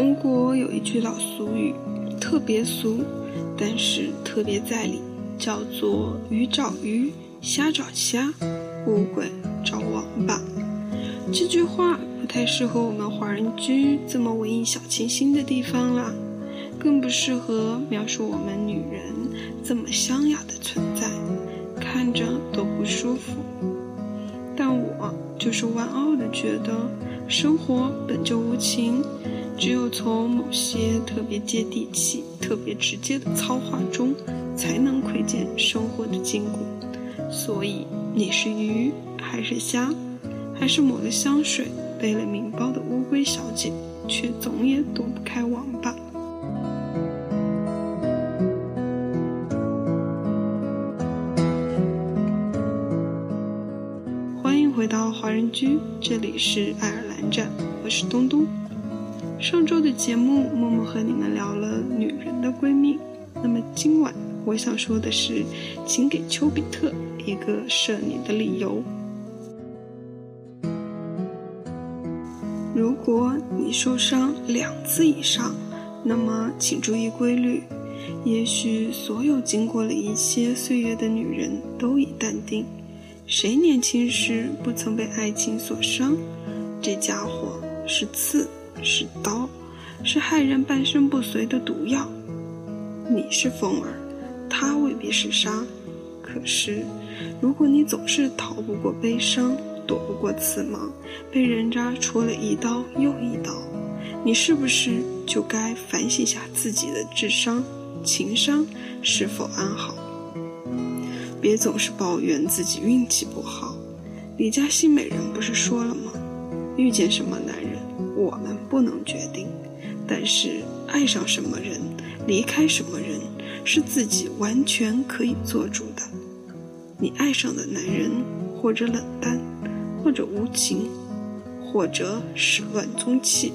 中国有一句老俗语，特别俗，但是特别在理，叫做“鱼找鱼，虾找虾，乌龟找王八”。这句话不太适合我们华人居这么文艺小清新的地方啦，更不适合描述我们女人这么香雅的存在，看着都不舒服。但我就是万傲的觉得，生活本就无情。只有从某些特别接地气、特别直接的糙话中，才能窥见生活的筋骨。所以，你是鱼还是虾，还是抹了香水、背了名包的乌龟小姐，却总也躲不开王八。欢迎回到华人居，这里是爱尔兰站，我是东东。上周的节目，默默和你们聊了女人的闺蜜。那么今晚我想说的是，请给丘比特一个射你的理由。如果你受伤两次以上，那么请注意规律。也许所有经过了一些岁月的女人都已淡定，谁年轻时不曾被爱情所伤？这家伙是刺。是刀，是害人半身不遂的毒药。你是风儿，他未必是沙。可是，如果你总是逃不过悲伤，躲不过刺芒，被人渣戳了一刀又一刀，你是不是就该反省下自己的智商、情商是否安好？别总是抱怨自己运气不好。李家新美人不是说了吗？遇见什么男人？我们不能决定，但是爱上什么人，离开什么人，是自己完全可以做主的。你爱上的男人，或者冷淡，或者无情，或者始乱终弃，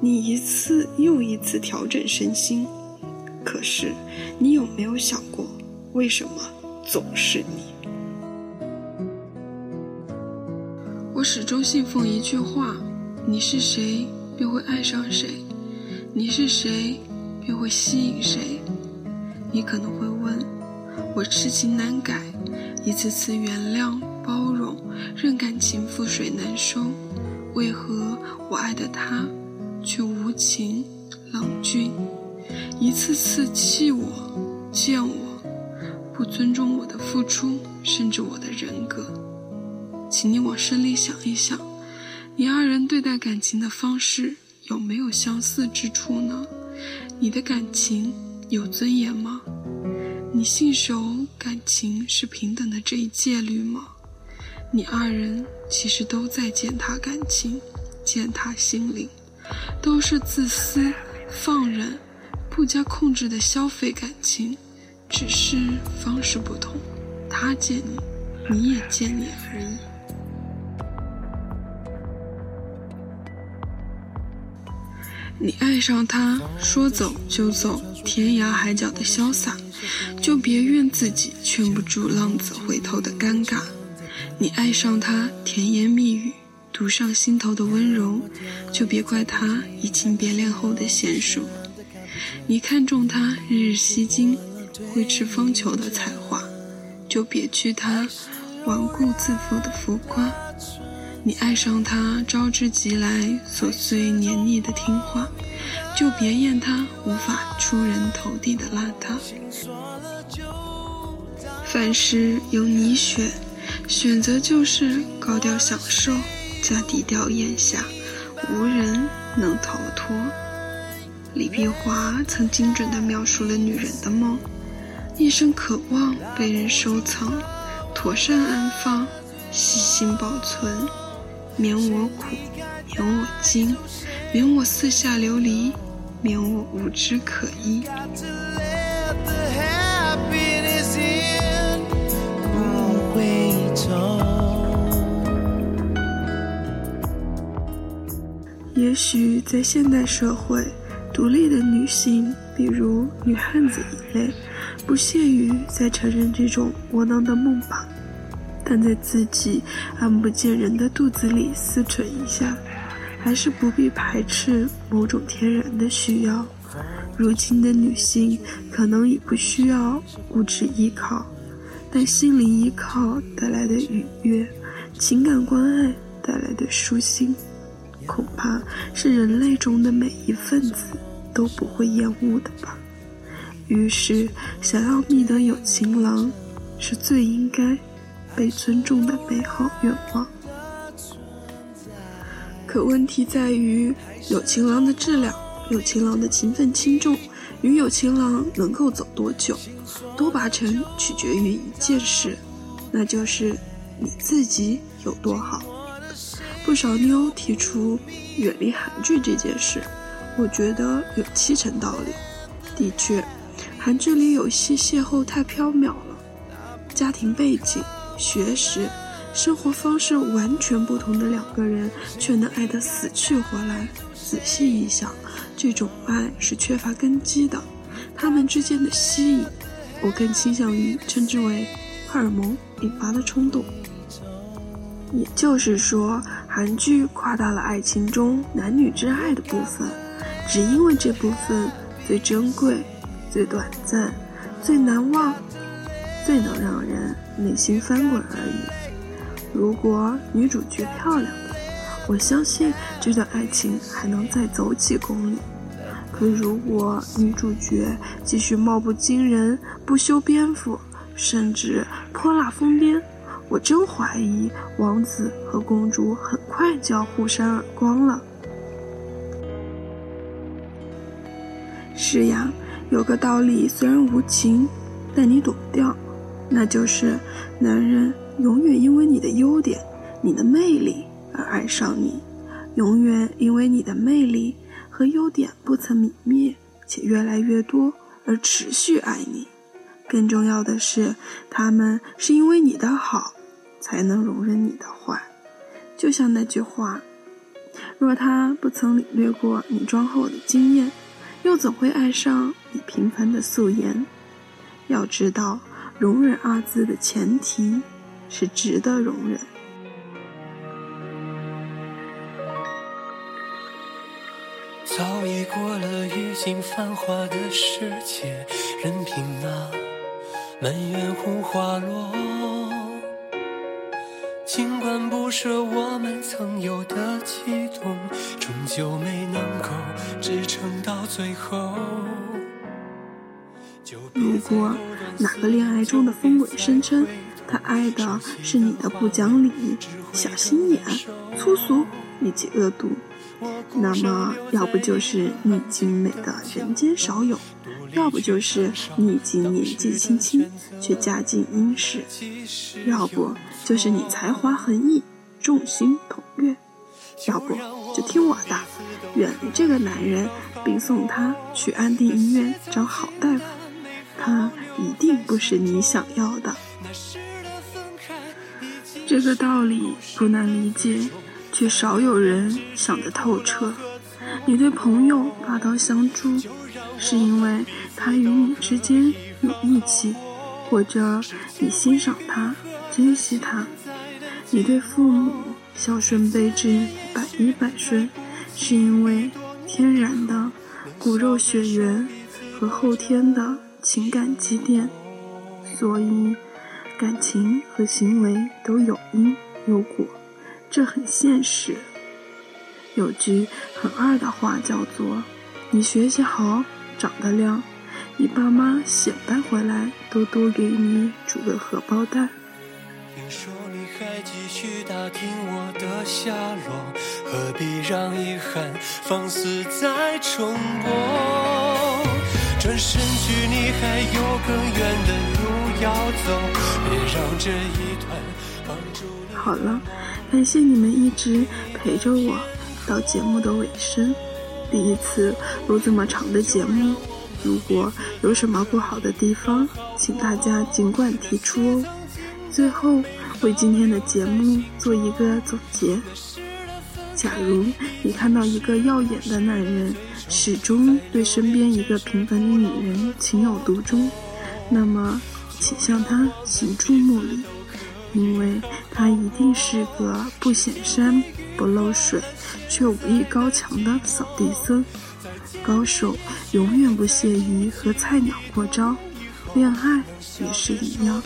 你一次又一次调整身心。可是，你有没有想过，为什么总是你？我始终信奉一句话。你是谁，便会爱上谁；你是谁，便会吸引谁。你可能会问：我痴情难改，一次次原谅、包容，任感情覆水难收，为何我爱的他却无情冷峻？一次次气我、见我，不尊重我的付出，甚至我的人格。请你往深里想一想。你二人对待感情的方式有没有相似之处呢？你的感情有尊严吗？你信守感情是平等的这一戒律吗？你二人其实都在践踏感情，践踏心灵，都是自私、放任、不加控制的消费感情，只是方式不同，他见你，你也见你而已。你爱上他，说走就走，天涯海角的潇洒，就别怨自己劝不住浪子回头的尴尬。你爱上他，甜言蜜语，堵上心头的温柔，就别怪他移情别恋后的娴熟。你看中他日日吸睛，会吃方球的才华，就别惧他顽固自负的浮夸。你爱上他，招之即来，琐碎黏腻的听话，就别厌他无法出人头地的邋遢。凡事由你选，选择就是高调享受加低调咽下，无人能逃脱。李碧华曾精准地描述了女人的梦：一生渴望被人收藏，妥善安放，细心保存。免我苦，免我惊，免我四下流离，免我无枝可依。也许在现代社会，独立的女性，比如女汉子一类，不屑于再承认这种窝囊的梦吧。但在自己暗不见人的肚子里思忖一下，还是不必排斥某种天然的需要。如今的女性可能已不需要物质依靠，但心灵依靠带来的愉悦，情感关爱带来的舒心，恐怕是人类中的每一份子都不会厌恶的吧。于是，想要觅得有情郎，是最应该被尊重的美好愿望。可问题在于，有情郎的质量。有情郎的勤奋轻重与有情郎能够走多久，多八成取决于一件事，那就是你自己有多好。不少妞提出远离韩剧这件事，我觉得有七成道理。的确，韩剧里有些邂逅太缥缈了，家庭背景、学识、生活方式完全不同的两个人，却能爱得死去活来。仔细一想。这种爱是缺乏根基的，他们之间的吸引，我更倾向于称之为荷尔蒙引发的冲动。也就是说，韩剧夸大了爱情中男女之爱的部分，只因为这部分最珍贵、最短暂、最难忘、最能让人内心翻滚而已。如果女主角漂亮，我相信这段爱情还能再走几公里。可如果女主角继续貌不惊人、不修边幅，甚至泼辣疯癫，我真怀疑王子和公主很快就要互扇耳光了。是呀，有个道理虽然无情，但你躲不掉，那就是男人永远因为你的优点、你的魅力。而爱上你，永远因为你的魅力和优点不曾泯灭，且越来越多而持续爱你。更重要的是，他们是因为你的好，才能容忍你的坏。就像那句话：若他不曾领略过你妆后的惊艳，又怎会爱上你平凡的素颜？要知道，容忍二字的前提是值得容忍。早已过了已经繁华的世界，任凭那满园红花落。尽管不舍我们曾有的悸动，终究没能够支撑到最后。如果哪个恋爱中的疯鬼声称他爱的是你的不讲理、小心眼、粗俗以及恶毒。那么，要不就是你精美的人间少有，要不就是你已经年纪轻轻却家境殷实，要不就是你才华横溢，众星捧月，要不就听我的，远离这个男人，并送他去安定医院找好大夫，他一定不是你想要的。这个道理不难理解。却少有人想得透彻。你对朋友拔刀相助，是因为他与你之间有义气，或者你欣赏他、珍惜他。你对父母孝顺备至、百依百顺，是因为天然的骨肉血缘和后天的情感积淀。所以，感情和行为都有因有果。这很现实。有句很二的话叫做：“你学习好，长得亮，你爸妈显摆回来都多给你煮个荷包蛋。”听说你还继续打听我的下落，何必让遗憾放肆再重播？转身距你还有更远的路要走，别让这一段绑住你。好了。感谢你们一直陪着我到节目的尾声。第一次录这么长的节目，如果有什么不好的地方，请大家尽管提出哦。最后为今天的节目做一个总结：假如你看到一个耀眼的男人始终对身边一个平凡的女人情有独钟，那么请向她行注目礼。因为她一定是个不显山不漏水却武艺高强的扫地僧。高手永远不屑于和菜鸟过招，恋爱也是一样。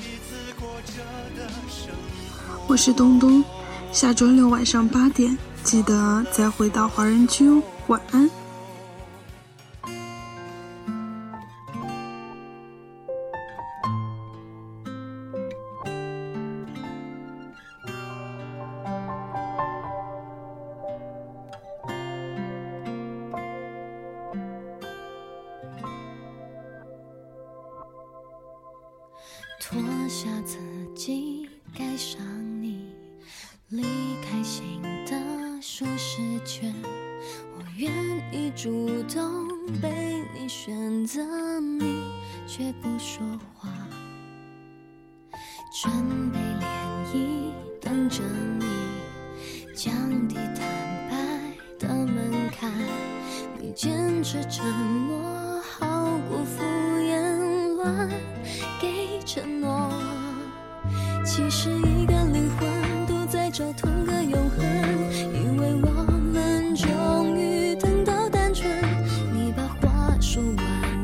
我是东东，下周六晚上八点记得再回到华人区哦，晚安。脱下自己，盖上你，离开新的舒适圈。我愿意主动被你选择，你却不说话。准备涟漪，等着你，降低坦白的门槛。你坚持沉默，其实一个灵魂都在找同个永恒。以为我们终于等到单纯，你把话说完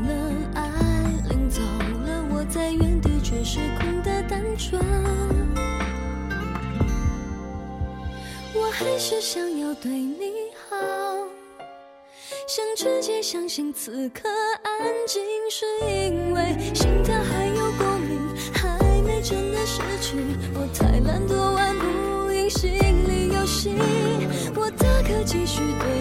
了，爱领走了，我在原地却是空的单纯。我还是想要对你好，想直接相信此刻安静是因为心我太懒惰玩不赢心理游戏，我大可继续对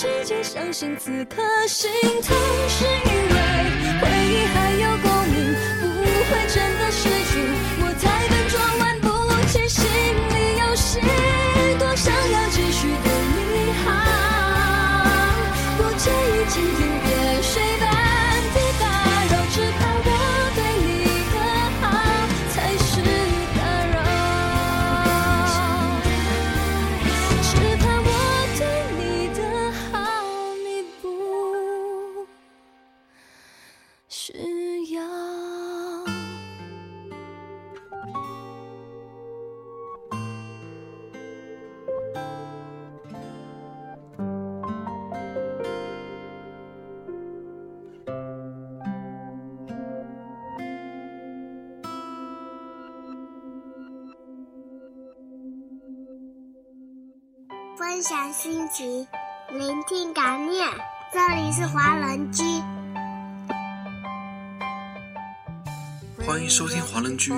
直接相信此刻心痛是因为回忆还有共鸣，不会真的失去。分享心情，聆听感念。这里是华人居，欢迎收听华人居。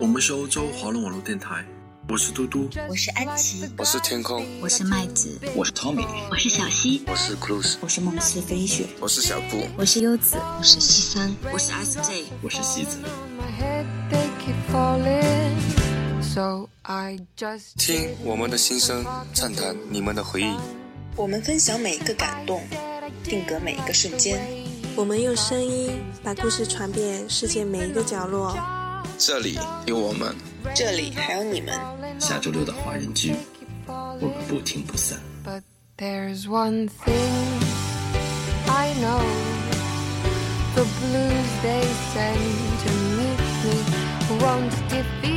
我们是欧洲华人网络电台。我是嘟嘟，我是安琪，我是天空，我是麦子，我是 Tommy，我是小溪，我是 Cruz，我是梦思飞雪，我是小布，我是优子，我是西三，我是 SJ，我是西子。So I just 听我们的心声，畅谈你们的回忆。我们分享每一个感动，定格每一个瞬间。我们用声音把故事传遍世界每一个角落。这里有我们，这里还有你们。下周六的华人居，我们不听不散。But there's one thing I know the blues they send to meet me won't defeat